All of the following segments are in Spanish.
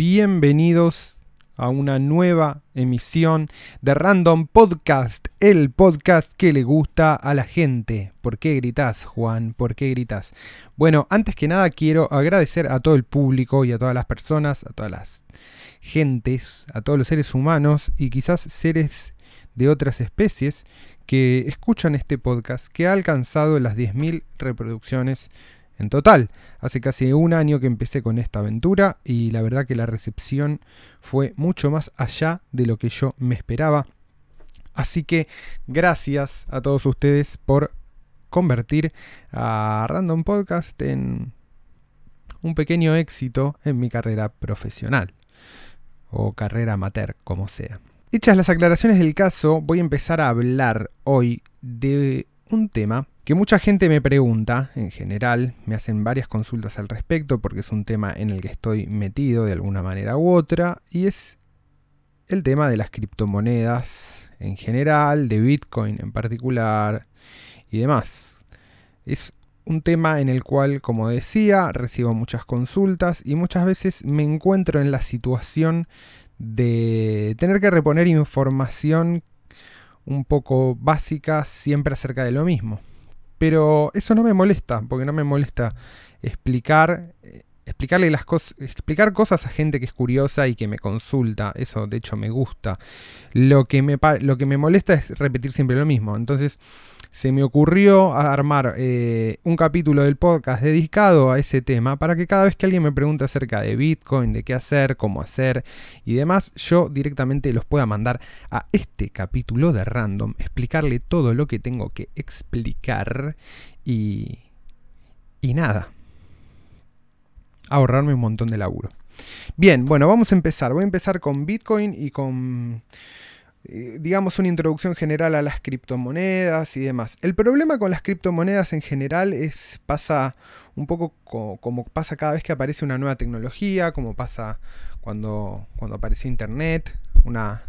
bienvenidos a una nueva emisión de Random Podcast, el podcast que le gusta a la gente. ¿Por qué gritas, Juan? ¿Por qué gritas? Bueno, antes que nada quiero agradecer a todo el público y a todas las personas, a todas las gentes, a todos los seres humanos y quizás seres de otras especies que escuchan este podcast que ha alcanzado las 10.000 reproducciones en total, hace casi un año que empecé con esta aventura y la verdad que la recepción fue mucho más allá de lo que yo me esperaba. Así que gracias a todos ustedes por convertir a Random Podcast en un pequeño éxito en mi carrera profesional o carrera amateur, como sea. Hechas las aclaraciones del caso, voy a empezar a hablar hoy de un tema que mucha gente me pregunta, en general, me hacen varias consultas al respecto porque es un tema en el que estoy metido de alguna manera u otra, y es el tema de las criptomonedas en general, de Bitcoin en particular y demás. Es un tema en el cual, como decía, recibo muchas consultas y muchas veces me encuentro en la situación de tener que reponer información un poco básica siempre acerca de lo mismo. Pero eso no me molesta, porque no me molesta explicar, eh, explicarle las cosas, explicar cosas a gente que es curiosa y que me consulta. Eso de hecho me gusta. Lo que me, lo que me molesta es repetir siempre lo mismo. Entonces, se me ocurrió armar eh, un capítulo del podcast dedicado a ese tema para que cada vez que alguien me pregunte acerca de Bitcoin, de qué hacer, cómo hacer y demás, yo directamente los pueda mandar a este capítulo de Random, explicarle todo lo que tengo que explicar y, y nada, ahorrarme un montón de laburo. Bien, bueno, vamos a empezar. Voy a empezar con Bitcoin y con eh, digamos, una introducción general a las criptomonedas y demás. El problema con las criptomonedas en general es, pasa un poco como, pasa cada vez que aparece una nueva tecnología, como pasa cuando, cuando apareció Internet, una,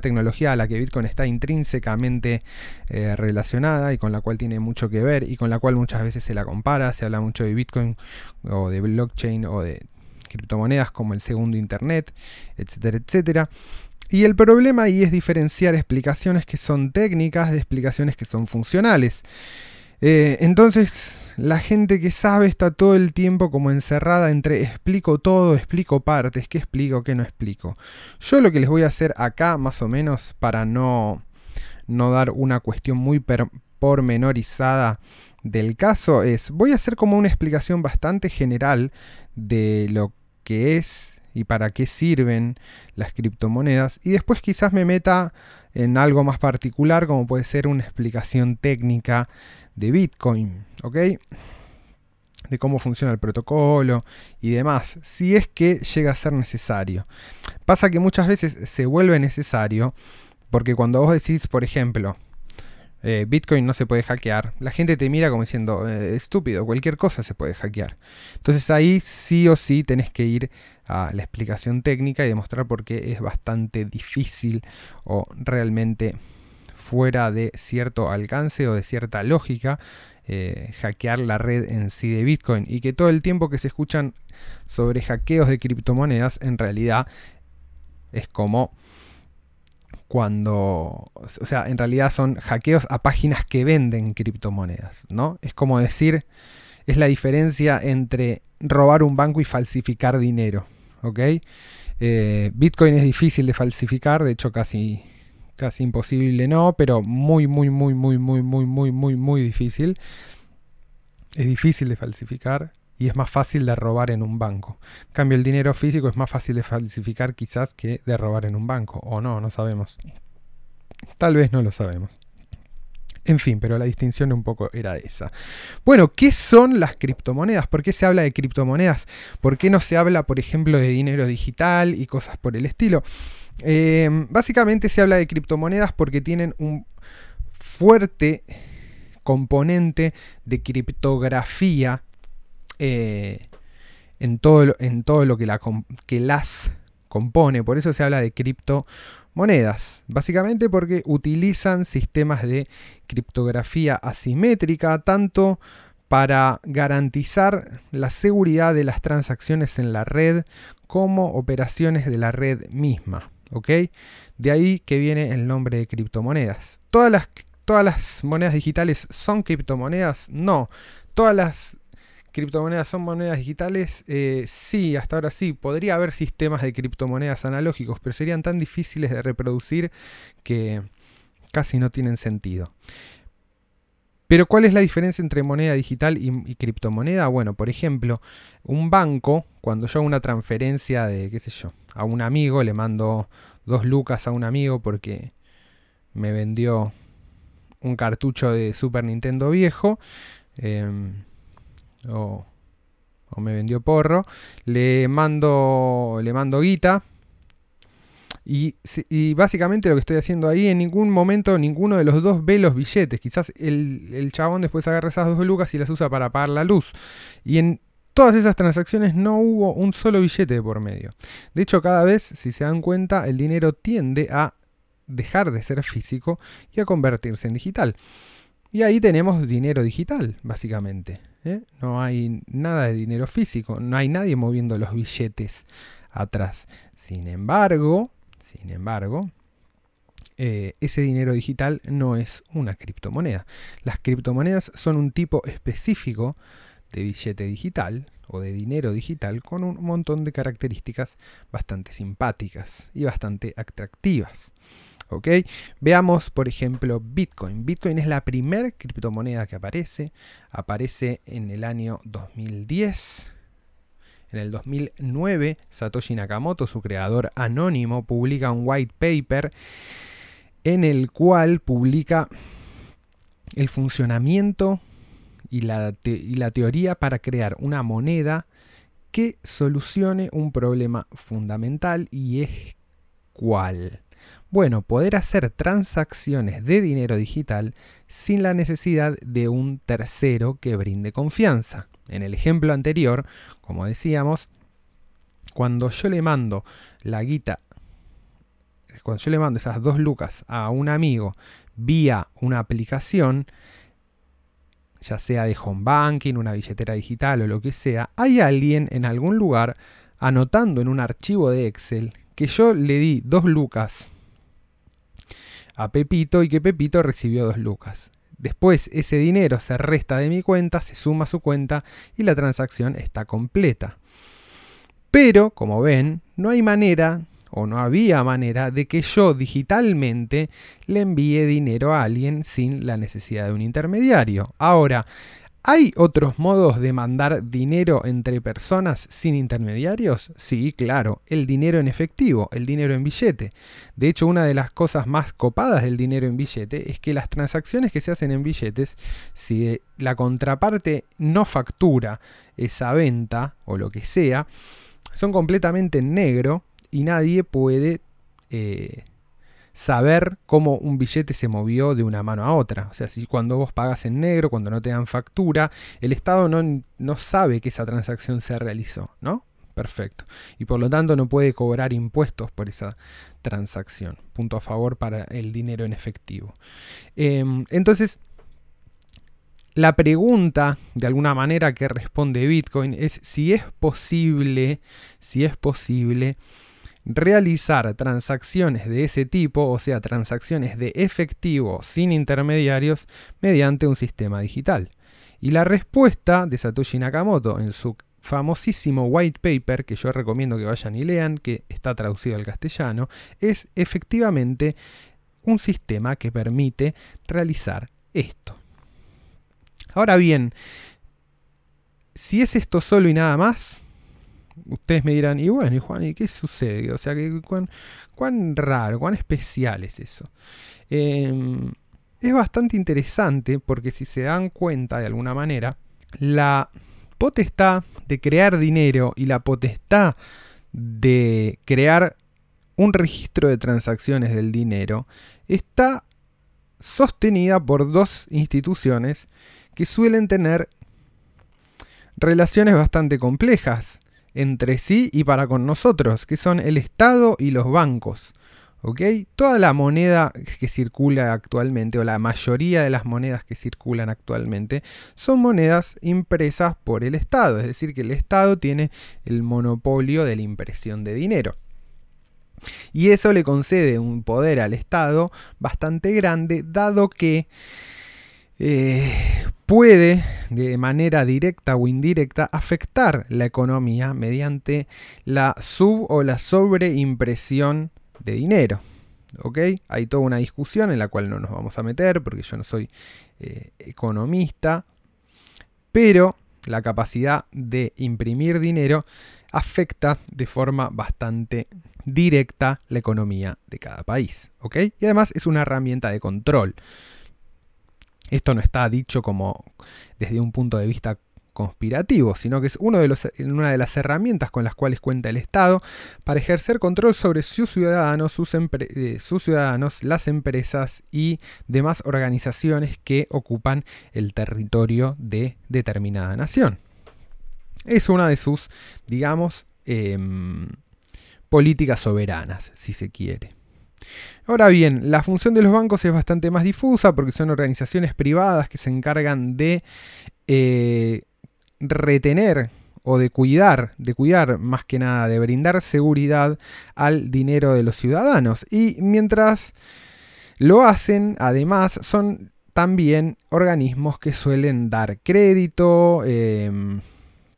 tecnología a la que Bitcoin está intrínsecamente eh, relacionada y con la cual tiene mucho que ver y con la cual muchas veces se la compara, se habla mucho de Bitcoin o de blockchain o de criptomonedas como el segundo Internet, etcétera, etcétera. Y el problema ahí es diferenciar explicaciones que son técnicas de explicaciones que son funcionales. Eh, entonces, la gente que sabe está todo el tiempo como encerrada entre explico todo, explico partes, qué explico, qué no explico. Yo lo que les voy a hacer acá, más o menos, para no, no dar una cuestión muy pormenorizada del caso, es, voy a hacer como una explicación bastante general de lo que es y para qué sirven las criptomonedas. Y después quizás me meta en algo más particular como puede ser una explicación técnica de Bitcoin, ¿ok? De cómo funciona el protocolo y demás, si es que llega a ser necesario. Pasa que muchas veces se vuelve necesario porque cuando vos decís, por ejemplo, eh, Bitcoin no se puede hackear, la gente te mira como diciendo, eh, estúpido, cualquier cosa se puede hackear. Entonces ahí sí o sí tenés que ir a la explicación técnica y demostrar por qué es bastante difícil o realmente fuera de cierto alcance o de cierta lógica eh, hackear la red en sí de Bitcoin y que todo el tiempo que se escuchan sobre hackeos de criptomonedas en realidad es como cuando, o sea, en realidad son hackeos a páginas que venden criptomonedas, ¿no? Es como decir, es la diferencia entre robar un banco y falsificar dinero, ¿ok? Eh, Bitcoin es difícil de falsificar, de hecho casi, casi imposible no, pero muy, muy, muy, muy, muy, muy, muy, muy, muy difícil. Es difícil de falsificar y es más fácil de robar en un banco. En cambio, el dinero físico es más fácil de falsificar quizás que de robar en un banco. O no, no sabemos. Tal vez no lo sabemos. En fin, pero la distinción un poco era esa. Bueno, ¿qué son las criptomonedas? ¿Por qué se habla de criptomonedas? ¿Por qué no se habla, por ejemplo, de dinero digital y cosas por el estilo? Eh, básicamente se habla de criptomonedas porque tienen un fuerte componente de criptografía eh, en, todo, en todo lo que, que las compone. Por eso se habla de criptomonedas. Básicamente porque utilizan sistemas de criptografía asimétrica tanto para garantizar la seguridad de las transacciones en la red como operaciones de la red misma. ¿ok? De ahí que viene el nombre de criptomonedas. ¿Todas las, todas las monedas digitales son criptomonedas? No. Todas las criptomonedas son monedas digitales? Eh, sí, hasta ahora sí. Podría haber sistemas de criptomonedas analógicos, pero serían tan difíciles de reproducir que casi no tienen sentido. Pero ¿cuál es la diferencia entre moneda digital y, criptomoneda? Bueno, por ejemplo, un banco, cuando yo hago una transferencia de, qué sé yo, a un amigo, le mando dos lucas a un amigo porque me vendió un cartucho de Super Nintendo viejo, em, o, me vendió porro, le mando, le mando guita, y, básicamente lo que estoy haciendo ahí, en ningún momento ninguno de los dos ve los billetes. Quizás el, el chabón después agarra esas dos lucas y las usa para pagar la luz. Y en todas esas transacciones no hubo un solo billete por medio. De hecho, cada vez, si se dan cuenta, el dinero tiende a dejar de ser físico y a convertirse en digital. Y ahí tenemos dinero digital, básicamente. ¿Eh? No hay nada de dinero físico, no hay nadie moviendo los billetes atrás. Sin embargo, sin embargo, eh, ese dinero digital no es una criptomoneda. Las criptomonedas son un tipo específico de billete digital o de dinero digital con un montón de características bastante simpáticas y bastante atractivas. Veamos, por ejemplo, Bitcoin. Bitcoin es la primera criptomoneda que aparece. Aparece en el año 2010 en el 2009, Satoshi Nakamoto, su creador anónimo, publica un white paper en el cual publica el funcionamiento y la, y la teoría para crear una moneda que solucione un problema fundamental y es cuál. Bueno, poder hacer transacciones de dinero digital sin la necesidad de un tercero que brinde confianza. En el ejemplo anterior, como decíamos, cuando yo le mando la guita, cuando yo le mando esas dos lucas a un amigo vía una aplicación, ya sea de home banking, una billetera digital o lo que sea, hay alguien en algún lugar anotando en un archivo de Excel que yo le di dos lucas a Pepito y que Pepito recibió dos lucas. Después ese dinero se resta de mi cuenta, se suma a su cuenta y la transacción está completa. Pero, como ven, no hay manera o no había manera de que yo digitalmente le envíe dinero a alguien sin la necesidad de un intermediario. Ahora, ¿Hay otros modos de mandar dinero entre personas sin intermediarios? Sí, claro, el dinero en efectivo, el dinero en billete. De hecho, una de las cosas más copadas del dinero en billete es que las transacciones que se hacen en billetes, si la contraparte no factura esa venta o lo que sea, son completamente en negro y nadie puede eh, saber cómo un billete se movió de una mano a otra. O sea, si cuando vos pagas en negro, cuando no te dan factura, el Estado no, no sabe que esa transacción se realizó, ¿no? Perfecto. Y por lo tanto no puede cobrar impuestos por esa transacción. Punto a favor para el dinero en efectivo. Em, entonces, la pregunta, de alguna manera, que responde Bitcoin es si es posible, si es posible realizar transacciones de ese tipo, o sea, transacciones de efectivo sin intermediarios, mediante un sistema digital. Y la respuesta de Satoshi Nakamoto en su famosísimo white paper, que yo recomiendo que vayan y lean, que está traducido al castellano, es efectivamente un sistema que permite realizar esto. Ahora bien, si es esto solo y nada más, ustedes me dirán, y bueno, y Juan, ¿y qué sucede? O sea, cuán, cuán raro, cuán especial es eso. Em, es bastante interesante porque si se dan cuenta de alguna manera, la potestad de crear dinero y la potestad de crear un registro de transacciones del dinero está sostenida por dos instituciones que suelen tener relaciones bastante complejas entre sí y para con nosotros, que son el Estado y los bancos. ¿Ok? Toda la moneda que circula actualmente, o la mayoría de las monedas que circulan actualmente, son monedas impresas por el Estado. Es decir, que el Estado tiene el monopolio de la impresión de dinero. Y eso le concede un poder al Estado bastante grande, dado que eh, puede de manera directa o indirecta afectar la economía mediante la sub o la sobreimpresión de dinero. ¿Ok? Hay toda una discusión en la cual no nos vamos a meter porque yo no soy eh, economista, pero la capacidad de imprimir dinero afecta de forma bastante directa la economía de cada país. ¿Ok? Y además es una herramienta de control. Esto no está dicho como desde un punto de vista conspirativo, sino que es una de las herramientas con las cuales cuenta el Estado para ejercer control sobre sus ciudadanos, sus, eh, sus ciudadanos, las empresas y demás organizaciones que ocupan el territorio de determinada nación. Es una de sus, digamos, em, políticas soberanas, si se quiere. Ahora bien, la función de los bancos es bastante más difusa porque son organizaciones privadas que se encargan de eh, retener o de cuidar, de cuidar más que nada, de brindar seguridad al dinero de los ciudadanos. Y mientras lo hacen, además, son también organismos que suelen dar crédito, em,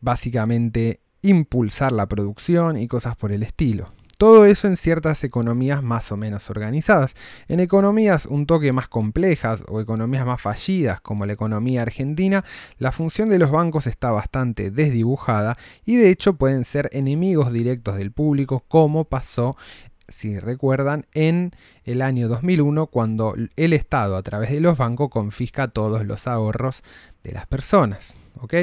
básicamente impulsar la producción y cosas por el estilo. Todo eso en ciertas economías más o menos organizadas. En economías un toque más complejas o economías más fallidas como la economía argentina, la función de los bancos está bastante desdibujada y de hecho pueden ser enemigos directos del público como pasó si recuerdan, en el año 2001 cuando el Estado a través de los bancos confisca todos los ahorros de las personas. ¿ok?,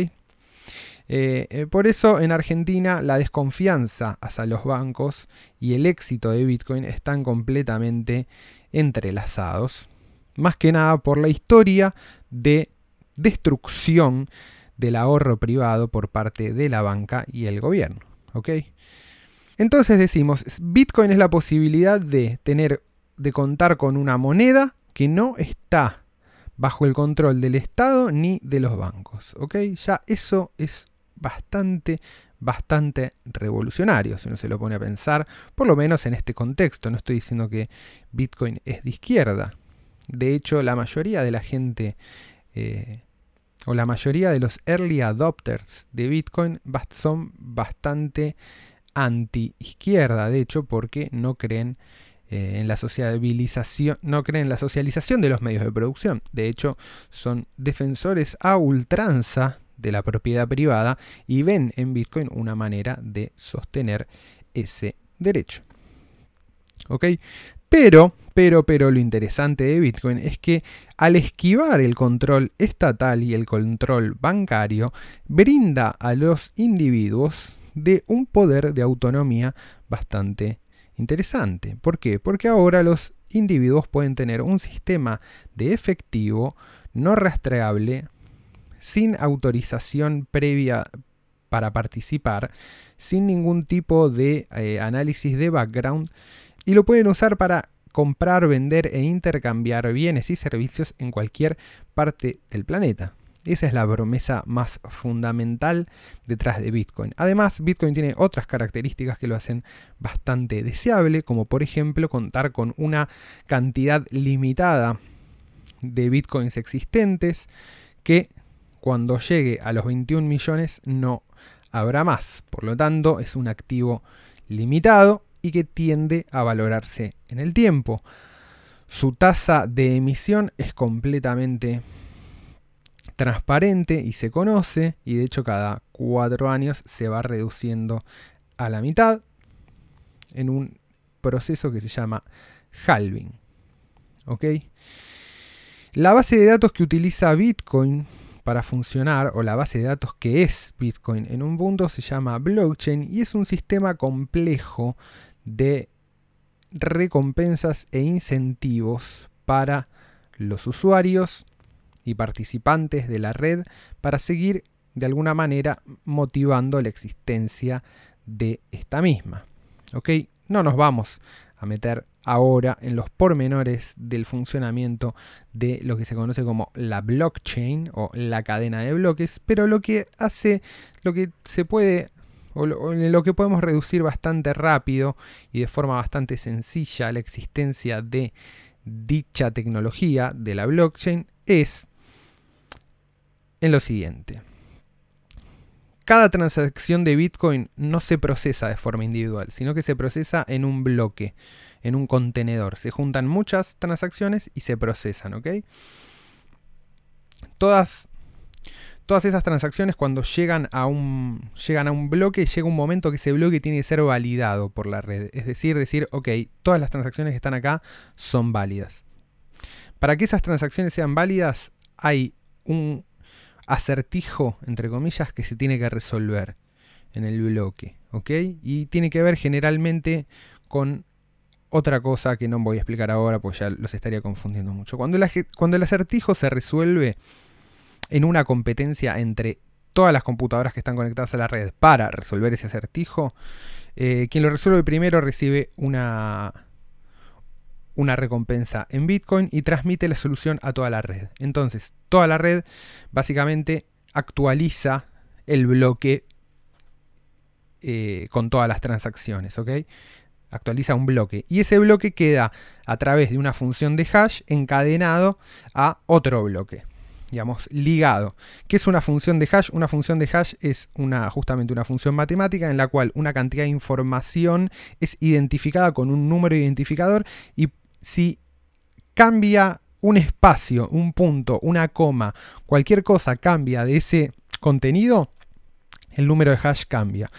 eh, eh, por eso en Argentina la desconfianza hacia los bancos y el éxito de Bitcoin están completamente entrelazados. Más que nada por la historia de destrucción del ahorro privado por parte de la banca y el gobierno. Entonces decimos, Bitcoin es la posibilidad de tener, de contar con una moneda que no está bajo el control del Estado ni de los bancos. Ya eso es bastante, bastante revolucionario, si uno se lo pone a pensar, por lo menos en este contexto. No estoy diciendo que Bitcoin es de izquierda. De hecho, la mayoría de la gente, eh, o la mayoría de los early adopters de Bitcoin son bastante anti-izquierda, de hecho, porque no creen eh, en la no creen en la socialización de los medios de producción. De hecho, son defensores a ultranza de la propiedad privada y ven en Bitcoin una manera de sostener ese derecho. ¿Ok? Pero, pero, pero lo interesante de Bitcoin es que al esquivar el control estatal y el control bancario, brinda a los individuos de un poder de autonomía bastante interesante. ¿Por qué? Porque ahora los individuos pueden tener un sistema de efectivo no rastreable sin autorización previa para participar, sin ningún tipo de eh, análisis de background y lo pueden usar para comprar, vender e intercambiar bienes y servicios en cualquier parte del planeta. Esa es la promesa más fundamental detrás de Bitcoin. Además, Bitcoin tiene otras características que lo hacen bastante deseable, como por ejemplo contar con una cantidad limitada de Bitcoins existentes que cuando llegue a los 21 millones no habrá más. Por lo tanto, es un activo limitado y que tiende a valorarse en el tiempo. Su tasa de emisión es completamente transparente y se conoce y de hecho cada cuatro años se va reduciendo a la mitad en un proceso que se llama halving. La base de datos que utiliza Bitcoin para funcionar, o la base de datos que es Bitcoin en un mundo, se llama blockchain y es un sistema complejo de recompensas e incentivos para los usuarios y participantes de la red para seguir de alguna manera motivando la existencia de esta misma. ¿Ok? No nos vamos a meter ahora en los pormenores del funcionamiento de lo que se conoce como la blockchain o la cadena de bloques, pero lo que hace, lo que se puede o lo, que podemos reducir bastante rápido y de forma bastante sencilla la existencia de dicha tecnología de la blockchain es en lo siguiente. Cada transacción de Bitcoin no se procesa de forma individual, sino que se procesa en un bloque, en un contenedor. Se juntan muchas transacciones y se procesan, ¿ok? Todas, todas esas transacciones cuando llegan a, un, llegan a un bloque, llega un momento que ese bloque tiene que ser validado por la red. Es decir, decir, ok, todas las transacciones que están acá son válidas. Para que esas transacciones sean válidas, hay un acertijo, entre comillas, que se tiene que resolver en el bloque. ¿Ok? Y tiene que ver generalmente con otra cosa que no voy a explicar ahora, pues ya los estaría confundiendo mucho. Cuando el, acertijo se resuelve en una competencia entre todas las computadoras que están conectadas a la red para resolver ese acertijo, eh, quien lo resuelve primero recibe una, una recompensa en Bitcoin y transmite la solución a toda la red. Entonces, toda la red básicamente actualiza el bloque eh, con todas las transacciones, ¿ok? Actualiza un bloque. Y ese bloque queda a través de una función de hash encadenado a otro bloque. Digamos, ligado. ¿Qué es una función de hash? Una función de hash es una, justamente una función matemática en la cual una cantidad de información es identificada con un número identificador y si cambia un espacio, un punto, una coma, cualquier cosa cambia de ese contenido, el número de hash cambia.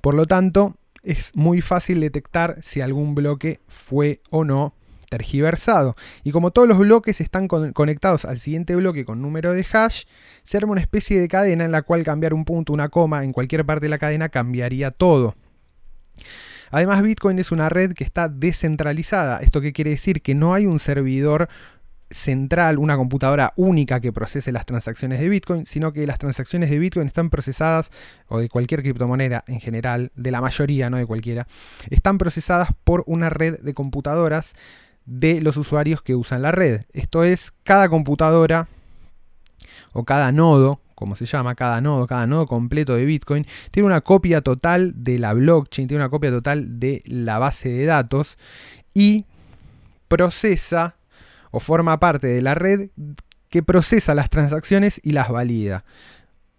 Por lo tanto, es muy fácil detectar si algún bloque fue o no tergiversado. Y como todos los bloques están conectados al siguiente bloque con número de hash, se arma una especie de cadena en la cual cambiar un punto, una coma en cualquier parte de la cadena cambiaría todo. Además, Bitcoin es una red que está descentralizada. ¿Esto quiere decir? Que no hay un servidor central, una computadora única que procese las transacciones de Bitcoin, sino que las transacciones de Bitcoin están procesadas, o de cualquier criptomoneda en general, de la mayoría, no de cualquiera, están procesadas por una red de computadoras de los usuarios que usan la red. Esto es, cada computadora o cada nodo como se llama, cada nodo, cada nodo completo de Bitcoin, tiene una copia total de la blockchain, tiene una copia total de la base de datos y procesa o forma parte de la red que procesa las transacciones y las valida.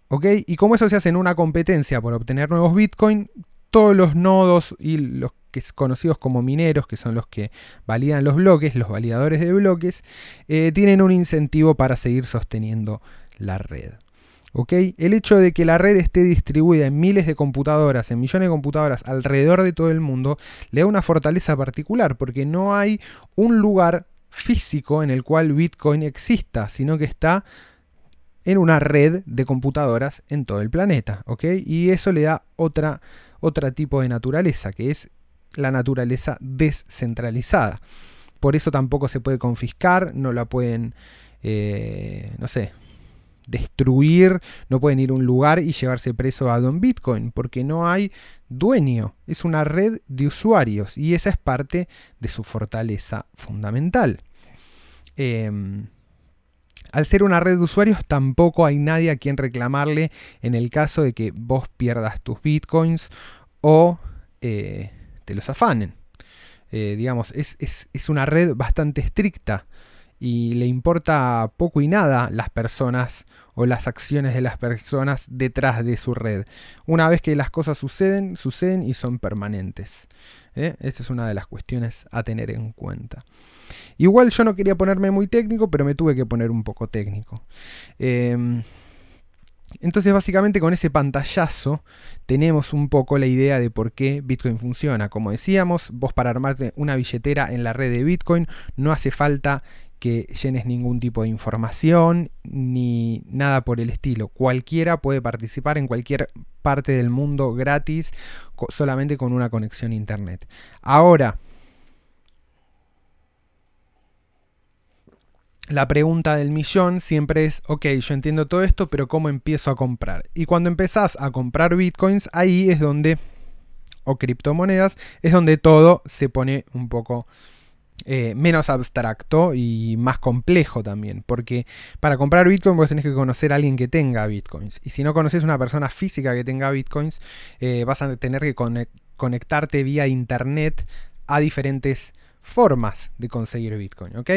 ¿Ok? Y como eso se hace en una competencia por obtener nuevos Bitcoin, todos los nodos y los que conocidos como mineros, que son los que validan los bloques, los validadores de bloques, eh, tienen un incentivo para seguir sosteniendo la red. El hecho de que la red esté distribuida en miles de computadoras, en millones de computadoras alrededor de todo el mundo, le da una fortaleza particular, porque no hay un lugar físico en el cual Bitcoin exista, sino que está en una red de computadoras en todo el planeta, Y eso le da otra, tipo de naturaleza, que es la naturaleza descentralizada. Por eso tampoco se puede confiscar, no la pueden, eh, no sé, destruir, no pueden ir a un lugar y llevarse preso a Don Bitcoin, porque no hay dueño, es una red de usuarios y esa es parte de su fortaleza fundamental. Em, al ser una red de usuarios tampoco hay nadie a quien reclamarle en el caso de que vos pierdas tus bitcoins o eh, te los afanen. Eh, digamos, es, es, una red bastante estricta y le importa poco y nada las personas o las acciones de las personas detrás de su red. Una vez que las cosas suceden, suceden y son permanentes. ¿eh? Esa es una de las cuestiones a tener en cuenta. Igual yo no quería ponerme muy técnico, pero me tuve que poner un poco técnico. Em, entonces básicamente con ese pantallazo tenemos un poco la idea de por qué Bitcoin funciona. Como decíamos, vos para armarte una billetera en la red de Bitcoin no hace falta que llenes ningún tipo de información ni nada por el estilo. Cualquiera puede participar en cualquier parte del mundo gratis solamente con una conexión a internet. Ahora, la pregunta del millón siempre es, ok, yo entiendo todo esto, pero ¿cómo empiezo a comprar? Y cuando empezás a comprar bitcoins, ahí es donde, o criptomonedas, es donde todo se pone un poco eh, menos abstracto y más complejo también. Porque para comprar Bitcoin vos tenés que conocer a alguien que tenga Bitcoins. Y si no conoces una persona física que tenga Bitcoins, eh, vas a tener que conectarte vía internet a diferentes formas de conseguir Bitcoin. ¿ok?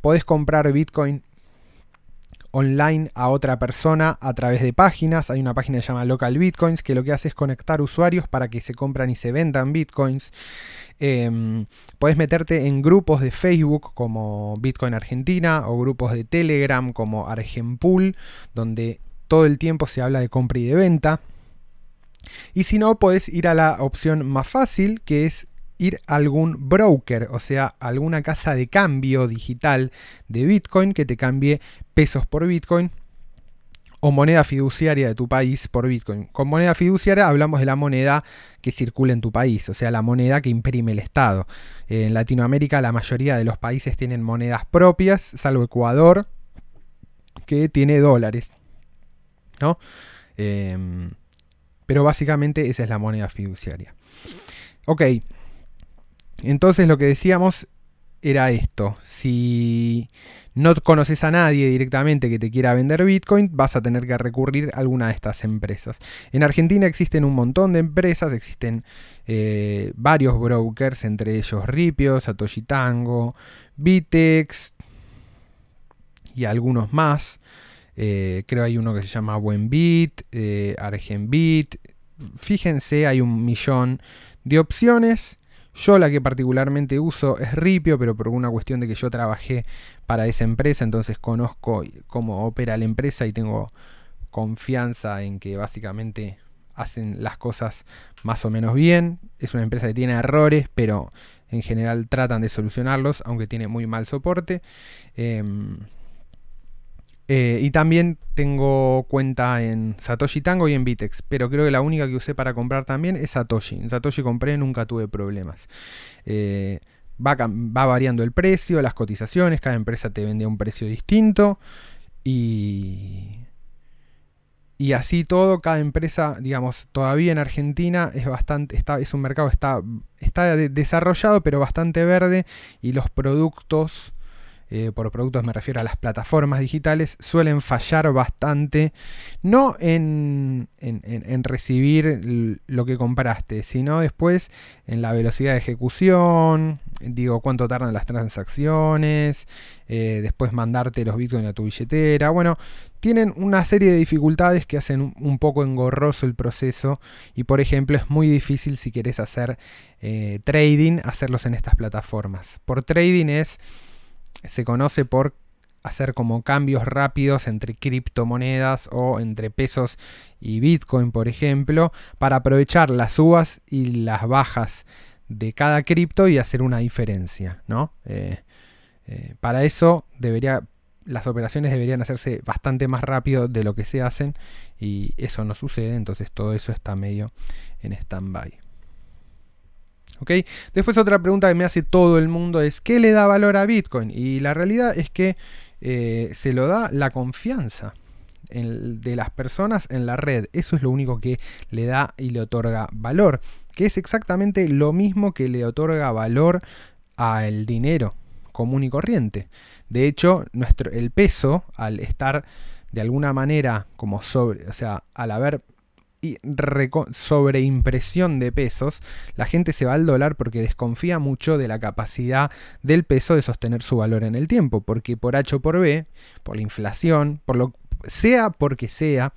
Podés comprar Bitcoin online a otra persona a través de páginas. Hay una página que se llama Local Bitcoins que lo que hace es conectar usuarios para que se compran y se vendan Bitcoins. Eh, podés meterte en grupos de Facebook como Bitcoin Argentina o grupos de Telegram como Argenpool, donde todo el tiempo se habla de compra y de venta. Y si no, podés ir a la opción más fácil, que es ir a algún broker, o sea, alguna casa de cambio digital de Bitcoin que te cambie pesos por Bitcoin o moneda fiduciaria de tu país por Bitcoin. Con moneda fiduciaria hablamos de la moneda que circula en tu país, o sea, la moneda que imprime el Estado. En Latinoamérica la mayoría de los países tienen monedas propias, salvo Ecuador, que tiene dólares. ¿no? Em, pero básicamente esa es la moneda fiduciaria. Ok, entonces lo que decíamos era esto. Si no conoces a nadie directamente que te quiera vender Bitcoin, vas a tener que recurrir a alguna de estas empresas. En Argentina existen un montón de empresas, existen eh, varios brokers, entre ellos Ripio, Satoshi Tango, Bitex y algunos más. Eh, creo hay uno que se llama Buenbit, eh, Argenbit. Fíjense, hay un millón de opciones. Yo la que particularmente uso es Ripio, pero por una cuestión de que yo trabajé para esa empresa, entonces conozco cómo opera la empresa y tengo confianza en que básicamente hacen las cosas más o menos bien. Es una empresa que tiene errores, pero en general tratan de solucionarlos, aunque tiene muy mal soporte. Em, eh, y también tengo cuenta en Satoshi Tango y en Bitex, pero creo que la única que usé para comprar también es Satoshi. En Satoshi compré, nunca tuve problemas. Eh, va, va, variando el precio, las cotizaciones, cada empresa te vende a un precio distinto y, y así todo, cada empresa, digamos, todavía en Argentina es bastante, está, es un mercado está, está desarrollado, pero bastante verde y los productos eh, por productos me refiero a las plataformas digitales, suelen fallar bastante, no en, recibir lo que compraste, sino después en la velocidad de ejecución, digo cuánto tardan las transacciones, eh, después mandarte los bitcoins a tu billetera, bueno, tienen una serie de dificultades que hacen un, poco engorroso el proceso y por ejemplo es muy difícil si quieres hacer eh, trading, hacerlos en estas plataformas. Por trading es se conoce por hacer como cambios rápidos entre criptomonedas o entre pesos y Bitcoin, por ejemplo, para aprovechar las subas y las bajas de cada cripto y hacer una diferencia, ¿no? Eh, eh, para eso debería, las operaciones deberían hacerse bastante más rápido de lo que se hacen y eso no sucede, entonces todo eso está medio en stand-by. Después otra pregunta que me hace todo el mundo es ¿qué le da valor a Bitcoin? Y la realidad es que eh, se lo da la confianza de las personas en la red. Eso es lo único que le da y le otorga valor. Que es exactamente lo mismo que le otorga valor al dinero común y corriente. De hecho, nuestro, el peso, al estar de alguna manera como sobre, o sea, al haber sobreimpresión de pesos, la gente se va al dólar porque desconfía mucho de la capacidad del peso de sostener su valor en el tiempo, porque por H o por B, por la inflación, por lo sea porque sea,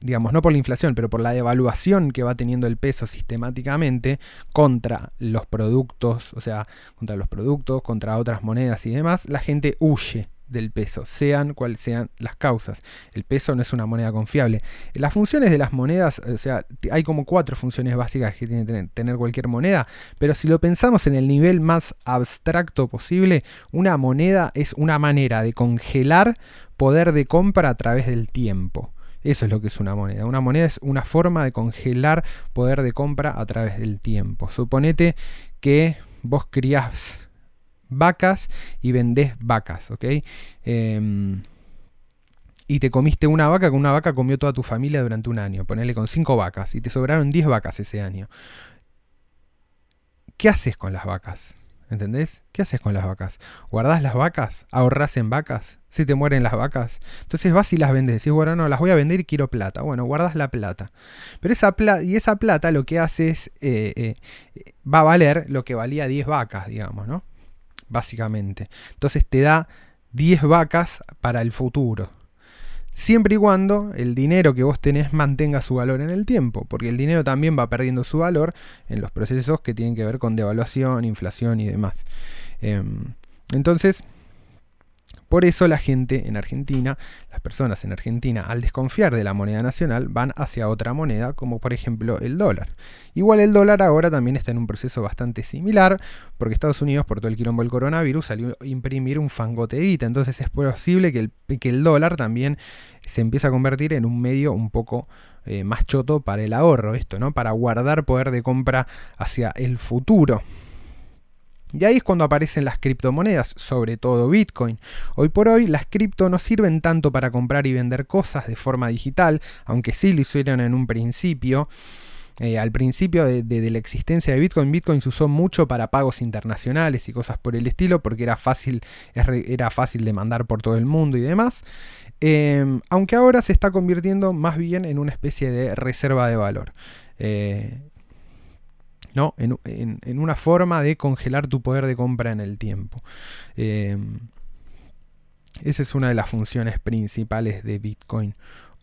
digamos, no por la inflación, pero por la devaluación que va teniendo el peso sistemáticamente contra los productos, o sea, contra los productos, contra otras monedas y demás, la gente huye del peso, sean cuales sean las causas. El peso no es una moneda confiable. Las funciones de las monedas, o sea, hay como cuatro funciones básicas que tiene que tener cualquier moneda, pero si lo pensamos en el nivel más abstracto posible, una moneda es una manera de congelar poder de compra a través del tiempo. Eso es lo que es una moneda. Una moneda es una forma de congelar poder de compra a través del tiempo. Suponete que vos criás vacas y vendés vacas, ¿ok? Em, y te comiste una vaca, con una vaca comió toda tu familia durante un año, ponele con cinco vacas, y te sobraron 10 vacas ese año. ¿Qué haces con las vacas? ¿Entendés? ¿Qué haces con las vacas? ¿Guardás las vacas? ¿Ahorrás en vacas? ¿Si te mueren las vacas? Entonces vas y las vendes. Decís, bueno, no, las voy a vender y quiero plata. Bueno, guardas la plata. Pero esa plata, y esa plata lo que hace es, eh, eh, va a valer lo que valía 10 vacas, digamos, ¿no? Básicamente. Entonces te da 10 vacas para el futuro siempre y cuando el dinero que vos tenés mantenga su valor en el tiempo, porque el dinero también va perdiendo su valor en los procesos que tienen que ver con devaluación, inflación y demás. Em, entonces, por eso la gente en Argentina, las personas en Argentina, al desconfiar de la moneda nacional, van hacia otra moneda, como por ejemplo el dólar. Igual el dólar ahora también está en un proceso bastante similar, porque Estados Unidos, por todo el quilombo del coronavirus, salió a imprimir un fangote entonces es posible que el, que el dólar también se empiece a convertir en un medio un poco eh, más choto para el ahorro, esto, ¿no? Para guardar poder de compra hacia el futuro. Y ahí es cuando aparecen las criptomonedas, sobre todo Bitcoin. Hoy por hoy las cripto no sirven tanto para comprar y vender cosas de forma digital, aunque sí lo hicieron en un principio. Eh, al principio de, la existencia de Bitcoin, Bitcoin se usó mucho para pagos internacionales y cosas por el estilo, porque era fácil, era fácil de mandar por todo el mundo y demás. Em, aunque ahora se está convirtiendo más bien en una especie de reserva de valor. Eh, ¿no? En, una forma de congelar tu poder de compra en el tiempo. Em, esa es una de las funciones principales de Bitcoin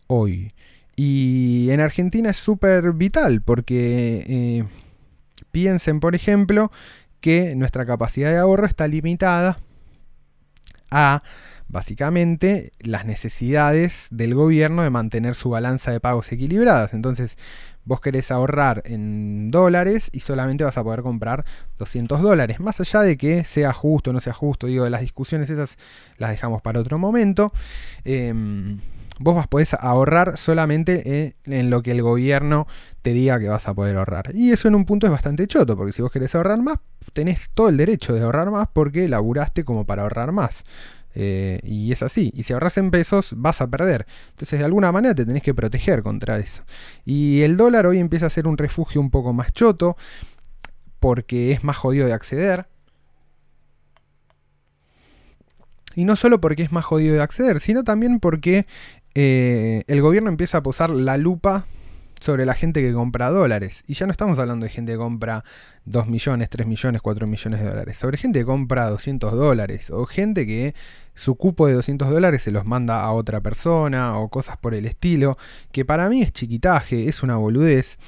hoy. Y en Argentina es súper vital porque eh, piensen, por ejemplo, que nuestra capacidad de ahorro está limitada a básicamente las necesidades del gobierno de mantener su balanza de pagos equilibradas. Entonces, vos querés ahorrar en dólares y solamente vas a poder comprar 200 dólares. Más allá de que sea justo o no sea justo, digo, las discusiones esas las dejamos para otro momento. Em, vos podés ahorrar solamente en lo que el gobierno te diga que vas a poder ahorrar. Y eso en un punto es bastante choto, porque si vos querés ahorrar más, tenés todo el derecho de ahorrar más porque laburaste como para ahorrar más. Eh, y es así. Y si ahorras en pesos, vas a perder. Entonces, de alguna manera te tenés que proteger contra eso. Y el dólar hoy empieza a ser un refugio un poco más choto, porque es más jodido de acceder. Y no solo porque es más jodido de acceder, sino también porque eh, el gobierno empieza a posar la lupa sobre la gente que compra dólares. Y ya no estamos hablando de gente que compra 2 millones, 3 millones, 4 millones de dólares. Sobre gente que compra 200 dólares. O gente que su cupo de 200 dólares se los manda a otra persona. O cosas por el estilo. Que para mí es chiquitaje, es una boludez.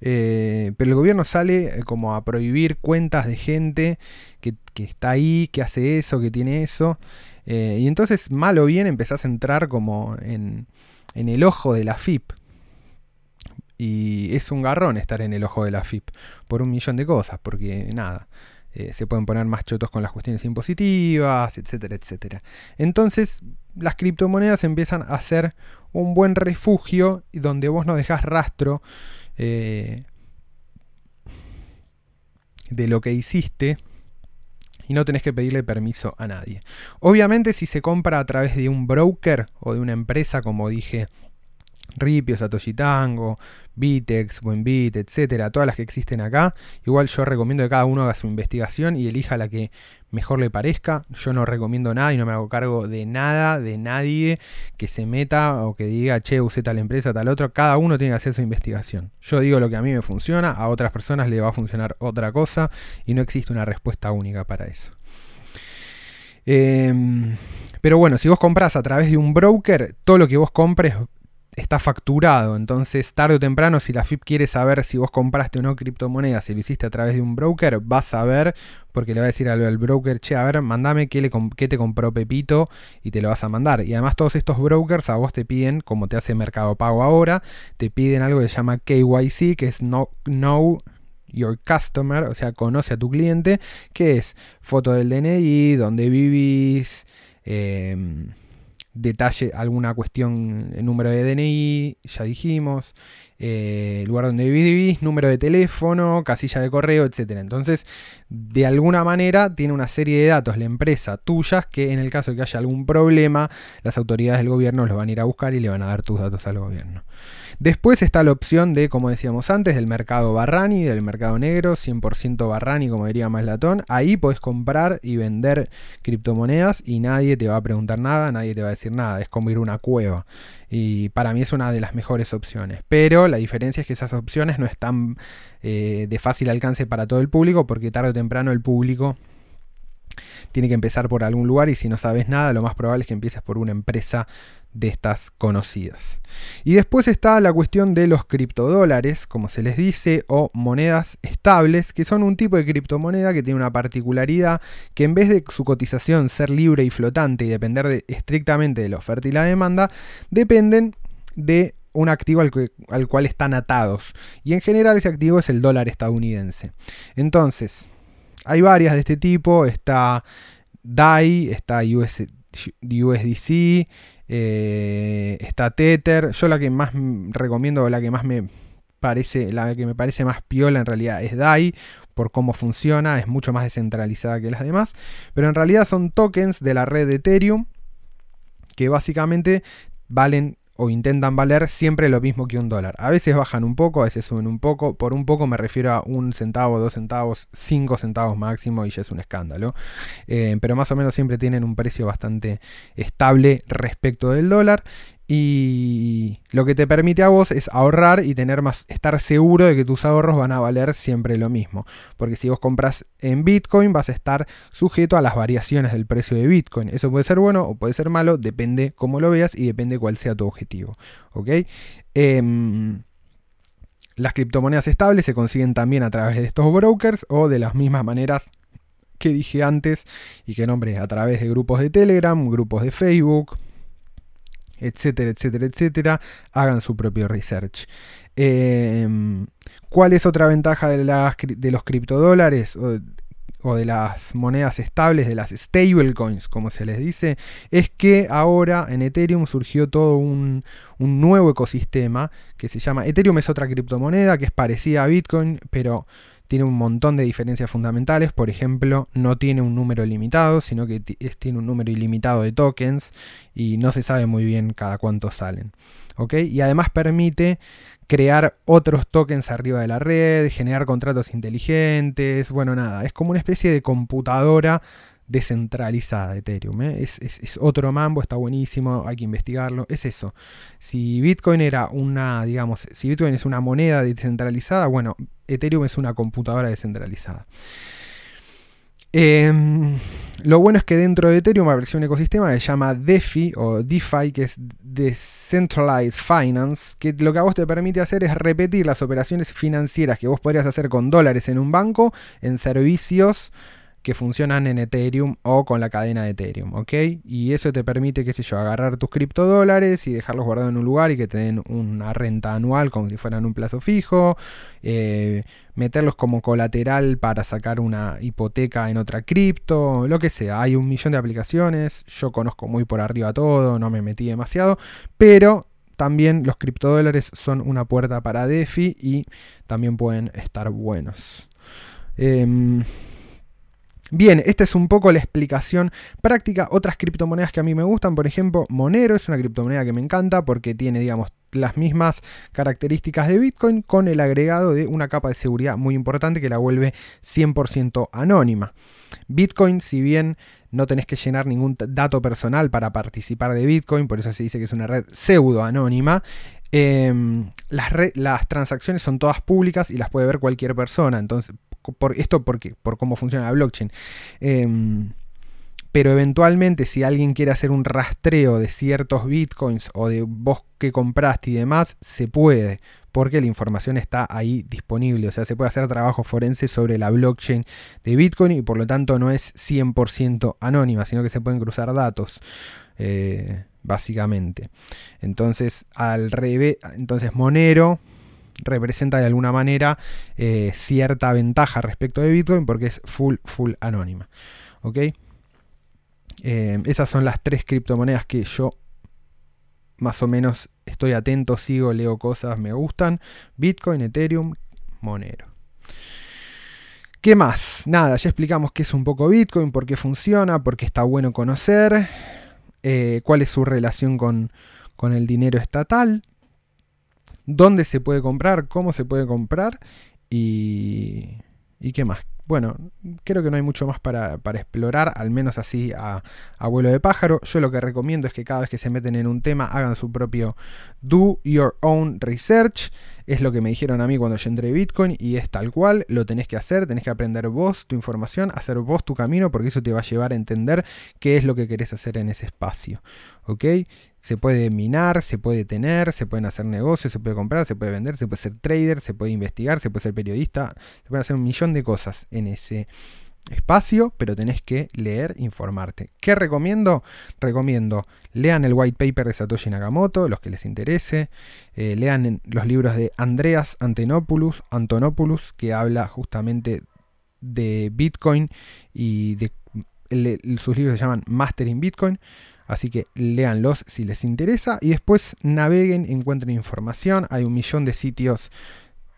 Eh, pero el gobierno sale eh, como a prohibir cuentas de gente que, está ahí, que hace eso, que tiene eso. Eh, y entonces, mal o bien, empezás a entrar como en, en el ojo de la FIP. Y es un garrón estar en el ojo de la FIP por un millón de cosas, porque nada, eh, se pueden poner más chotos con las cuestiones impositivas, etcétera, etcétera. Entonces, las criptomonedas empiezan a ser un buen refugio donde vos no dejás rastro eh, de lo que hiciste y no tenés que pedirle permiso a nadie. Obviamente si se compra a través de un broker o de una empresa, como dije Ripio, Satoshi Tango, Bitex, Buenbit, etcétera, todas las que existen acá. Igual yo recomiendo que cada uno haga su investigación y elija la que mejor le parezca. Yo no recomiendo nada y no me hago cargo de nada, de nadie que se meta o que diga, che, usé tal empresa, tal otro. Cada uno tiene que hacer su investigación. Yo digo lo que a mí me funciona, a otras personas le va a funcionar otra cosa y no existe una respuesta única para eso. Em, pero bueno, si vos compras a través de un broker, todo lo que vos compres está facturado. Entonces, tarde o temprano, si la FIP quiere saber si vos compraste o no criptomonedas, si lo hiciste a través de un broker, vas a ver, porque le va a decir al, broker, che, a ver, mandame qué, le qué te compró Pepito y te lo vas a mandar. Y además todos estos brokers a vos te piden, como te hace Mercado Pago ahora, te piden algo que se llama KYC, que es no, Know Your Customer, o sea, conoce a tu cliente, que es foto del DNI, dónde vivís, eh, detalle, alguna cuestión, el número de DNI, ya dijimos, eh, lugar donde vivís, número de teléfono, casilla de correo, etc. Entonces, de alguna manera tiene una serie de datos la empresa tuyas que en el caso de que haya algún problema, las autoridades del gobierno los van a ir a buscar y le van a dar tus datos al gobierno. Después está la opción de, como decíamos antes, del mercado Barrani, del mercado negro, 100% Barrani, como diría Maslatón. Ahí podés comprar y vender criptomonedas y nadie te va a preguntar nada, nadie te va a decir nada. Es como ir a una cueva. Y para mí es una de las mejores opciones. Pero la diferencia es que esas opciones no están eh, de fácil alcance para todo el público, porque tarde o temprano el público tiene que empezar por algún lugar y si no sabes nada, lo más probable es que empieces por una empresa de estas conocidas. Y después está la cuestión de los criptodólares, como se les dice, o monedas estables, que son un tipo de criptomoneda que tiene una particularidad que en vez de su cotización ser libre y flotante y depender estrictamente de la oferta y la demanda, dependen de un activo al, al cual están atados. Y en general ese activo es el dólar estadounidense. Entonces, hay varias de este tipo, está DAI, está USDC, eh, está Tether. Yo la que más recomiendo, la que más me parece, la que me parece más piola en realidad es DAI, por cómo funciona, es mucho más descentralizada que las demás. Pero en realidad son tokens de la red de Ethereum que básicamente valen o intentan valer siempre lo mismo que un dólar. A veces bajan un poco, a veces suben un poco. Por un poco me refiero a un centavo, dos centavos, cinco centavos máximo y ya es un escándalo. Eh, pero más o menos siempre tienen un precio bastante estable respecto del dólar y lo que te permite a vos es ahorrar y tener más, estar seguro de que tus ahorros van a valer siempre lo mismo. Porque si vos compras en Bitcoin vas a estar sujeto a las variaciones del precio de Bitcoin. Eso puede ser bueno o puede ser malo, depende cómo lo veas y depende cuál sea tu objetivo. ¿Ok? Em, las criptomonedas estables se consiguen también a través de estos brokers o de las mismas maneras que dije antes y que nombré a través de grupos de Telegram, grupos de Facebook, etcétera, etcétera, etcétera, hagan su propio research. Em, ¿Cuál es otra ventaja de, los criptodólares o, o, de las monedas estables, de las stablecoins, como se les dice? Es que ahora en Ethereum surgió todo un, un nuevo ecosistema que se llama Ethereum es otra criptomoneda que es parecida a Bitcoin, pero tiene un montón de diferencias fundamentales. Por ejemplo, no tiene un número limitado, sino que tiene un número ilimitado de tokens y no se sabe muy bien cada cuánto salen. Y además permite crear otros tokens arriba de la red, generar contratos inteligentes. Bueno, nada, es como una especie de computadora descentralizada de Ethereum. ¿eh? Es, otro mambo, está buenísimo, hay que investigarlo. Es eso. Si Bitcoin era una, digamos, si Bitcoin es una moneda descentralizada, bueno, Ethereum es una computadora descentralizada. Em, lo bueno es que dentro de Ethereum apareció un ecosistema que se llama DeFi o DeFi, que es Decentralized Finance, que lo que a vos te permite hacer es repetir las operaciones financieras que vos podrías hacer con dólares en un banco en servicios que funcionan en Ethereum o con la cadena de Ethereum, ¿ok? Y eso te permite, qué sé yo, agarrar tus criptodólares y dejarlos guardados en un lugar y que te den una renta anual como si fueran un plazo fijo, eh, meterlos como colateral para sacar una hipoteca en otra cripto, lo que sea. Hay un millón de aplicaciones, yo conozco muy por arriba todo, no me metí demasiado, pero también los criptodólares son una puerta para DeFi y también pueden estar buenos. Em, Bien, esta es un poco la explicación práctica. Otras criptomonedas que a mí me gustan, por ejemplo, Monero es una criptomoneda que me encanta porque tiene, digamos, las mismas características de Bitcoin con el agregado de una capa de seguridad muy importante que la vuelve 100% anónima. Bitcoin, si bien no tenés que llenar ningún dato personal para participar de Bitcoin, por eso se dice que es una red pseudo anónima, em, las, las, transacciones son todas públicas y las puede ver cualquier persona. Entonces, por, ¿Esto por Por cómo funciona la blockchain. Em, pero eventualmente si alguien quiere hacer un rastreo de ciertos bitcoins o de vos que compraste y demás, se puede, porque la información está ahí disponible. O sea, se puede hacer trabajo forense sobre la blockchain de Bitcoin y por lo tanto no es 100% anónima, sino que se pueden cruzar datos. Eh, básicamente. Entonces, al revés, entonces Monero representa de alguna manera eh, cierta ventaja respecto de Bitcoin porque es full, full anónima. ¿Ok? Eh, esas son las tres criptomonedas que yo más o menos estoy atento, sigo, leo cosas, me gustan. Bitcoin, Ethereum, Monero. ¿Qué más? Nada, ya explicamos qué es un poco Bitcoin, por qué funciona, por qué está bueno conocer, eh, cuál es su relación con, con el dinero estatal, dónde se puede comprar, cómo se puede comprar y, y qué más. Bueno, creo que no hay mucho más para, explorar, al menos así a, vuelo de pájaro. Yo lo que recomiendo es que cada vez que se meten en un tema hagan su propio do your own research. Es lo que me dijeron a mí cuando yo entré Bitcoin y es tal cual, lo tenés que hacer, tenés que aprender vos tu información, hacer vos tu camino, porque eso te va a llevar a entender qué es lo que querés hacer en ese espacio. ¿Ok? Se puede minar, se puede tener, se pueden hacer negocios, se puede comprar, se puede vender, se puede ser trader, se puede investigar, se puede ser periodista, se puede hacer un millón de cosas en ese espacio, pero tenés que leer, informarte. ¿Qué recomiendo? Recomiendo, lean el white paper de Satoshi Nakamoto, los que les interese, eh, lean los libros de Andreas Antonopoulos, Antonopoulos, que habla justamente de Bitcoin y de, sus libros se llaman Mastering Bitcoin. Así que léanlos si les interesa y después naveguen, encuentren información. Hay un millón de sitios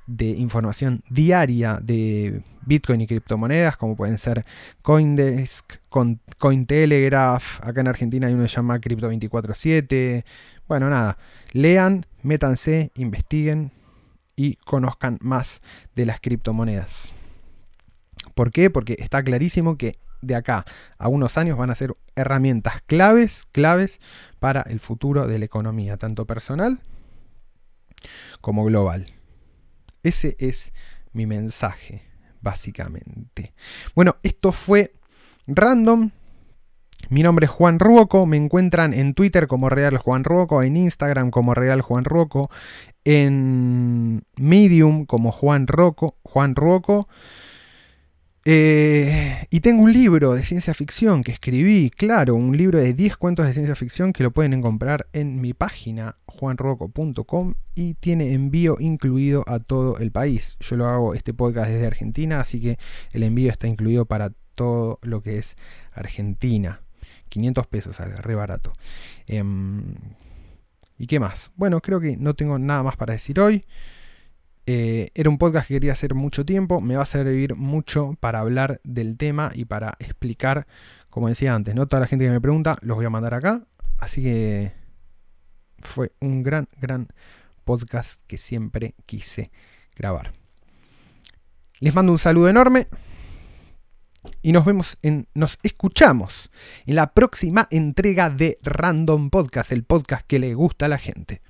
de información diaria de Bitcoin y criptomonedas, como pueden ser Coindesk, Cointelegraph, acá en Argentina hay uno que se llama Crypto 24/7. Bueno, nada, lean, métanse, investiguen y conozcan más de las criptomonedas. ¿Por qué? Porque está clarísimo que de acá a unos años van a ser herramientas claves, claves para el futuro de la economía, tanto personal como global. Ese es mi mensaje, básicamente. Bueno, esto fue random. Mi nombre es Juan Ruoco, me encuentran en Twitter como Real Juan Ruoco, en Instagram como Real Juan Ruoco, en Medium como Juan Juan Ruoco. Eh, y tengo un libro de ciencia ficción que escribí, claro, un libro de 10 cuentos de ciencia ficción que lo pueden comprar en mi página juanroco.com y tiene envío incluido a todo el país. Yo lo hago este podcast desde Argentina, así que el envío está incluido para todo lo que es Argentina. 500 pesos, re barato. Em, ¿Y qué más? Bueno, creo que no tengo nada más para decir hoy. Eh, era un podcast que quería hacer mucho tiempo, me va a servir mucho para hablar del tema y para explicar, como decía antes, no toda la gente que me pregunta los voy a mandar acá, así que fue un gran, gran podcast que siempre quise grabar. Les mando un saludo enorme y nos vemos en nos escuchamos en la próxima entrega de Random Podcast, el podcast que le gusta a la gente.